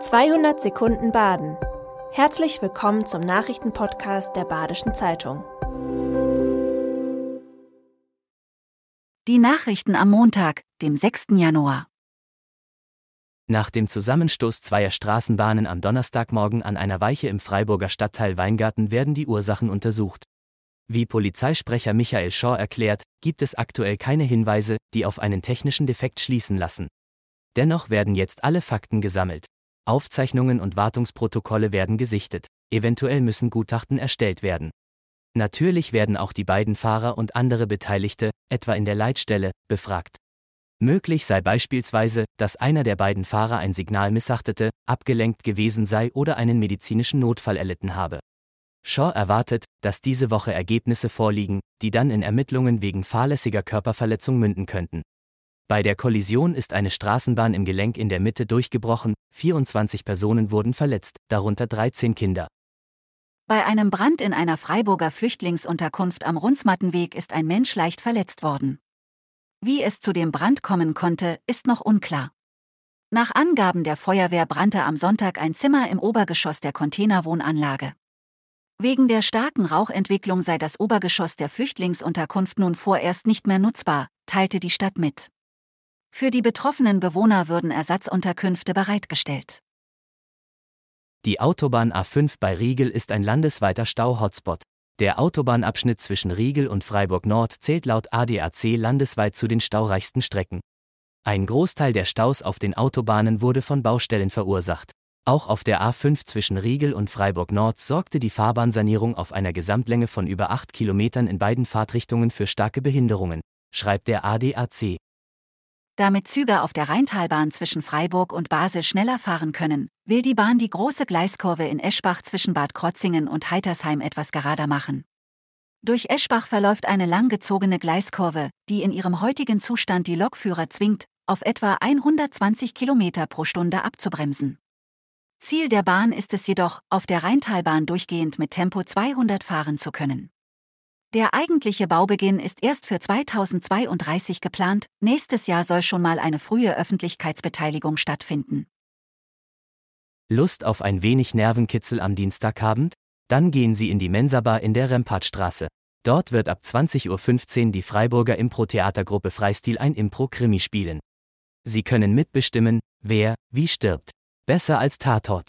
200 Sekunden Baden. Herzlich willkommen zum Nachrichtenpodcast der Badischen Zeitung. Die Nachrichten am Montag, dem 6. Januar. Nach dem Zusammenstoß zweier Straßenbahnen am Donnerstagmorgen an einer Weiche im Freiburger Stadtteil Weingarten werden die Ursachen untersucht. Wie Polizeisprecher Michael Shaw erklärt, gibt es aktuell keine Hinweise, die auf einen technischen Defekt schließen lassen. Dennoch werden jetzt alle Fakten gesammelt. Aufzeichnungen und Wartungsprotokolle werden gesichtet, eventuell müssen Gutachten erstellt werden. Natürlich werden auch die beiden Fahrer und andere Beteiligte, etwa in der Leitstelle, befragt. Möglich sei beispielsweise, dass einer der beiden Fahrer ein Signal missachtete, abgelenkt gewesen sei oder einen medizinischen Notfall erlitten habe. Shaw erwartet, dass diese Woche Ergebnisse vorliegen, die dann in Ermittlungen wegen fahrlässiger Körperverletzung münden könnten. Bei der Kollision ist eine Straßenbahn im Gelenk in der Mitte durchgebrochen, 24 Personen wurden verletzt, darunter 13 Kinder. Bei einem Brand in einer Freiburger Flüchtlingsunterkunft am Runzmattenweg ist ein Mensch leicht verletzt worden. Wie es zu dem Brand kommen konnte, ist noch unklar. Nach Angaben der Feuerwehr brannte am Sonntag ein Zimmer im Obergeschoss der Containerwohnanlage. Wegen der starken Rauchentwicklung sei das Obergeschoss der Flüchtlingsunterkunft nun vorerst nicht mehr nutzbar, teilte die Stadt mit. Für die betroffenen Bewohner würden Ersatzunterkünfte bereitgestellt. Die Autobahn A5 bei Riegel ist ein landesweiter Stau-Hotspot. Der Autobahnabschnitt zwischen Riegel und Freiburg Nord zählt laut ADAC landesweit zu den staureichsten Strecken. Ein Großteil der Staus auf den Autobahnen wurde von Baustellen verursacht. Auch auf der A5 zwischen Riegel und Freiburg Nord sorgte die Fahrbahnsanierung auf einer Gesamtlänge von über 8 Kilometern in beiden Fahrtrichtungen für starke Behinderungen, schreibt der ADAC. Damit Züge auf der Rheintalbahn zwischen Freiburg und Basel schneller fahren können, will die Bahn die große Gleiskurve in Eschbach zwischen Bad Krotzingen und Heitersheim etwas gerader machen. Durch Eschbach verläuft eine langgezogene Gleiskurve, die in ihrem heutigen Zustand die Lokführer zwingt, auf etwa 120 km pro Stunde abzubremsen. Ziel der Bahn ist es jedoch, auf der Rheintalbahn durchgehend mit Tempo 200 fahren zu können. Der eigentliche Baubeginn ist erst für 2032 geplant, nächstes Jahr soll schon mal eine frühe Öffentlichkeitsbeteiligung stattfinden. Lust auf ein wenig Nervenkitzel am Dienstagabend? Dann gehen Sie in die Mensabar in der Rempartstraße. Dort wird ab 20.15 Uhr die Freiburger Impro-Theatergruppe Freistil ein Impro-Krimi spielen. Sie können mitbestimmen, wer, wie stirbt. Besser als Tatort.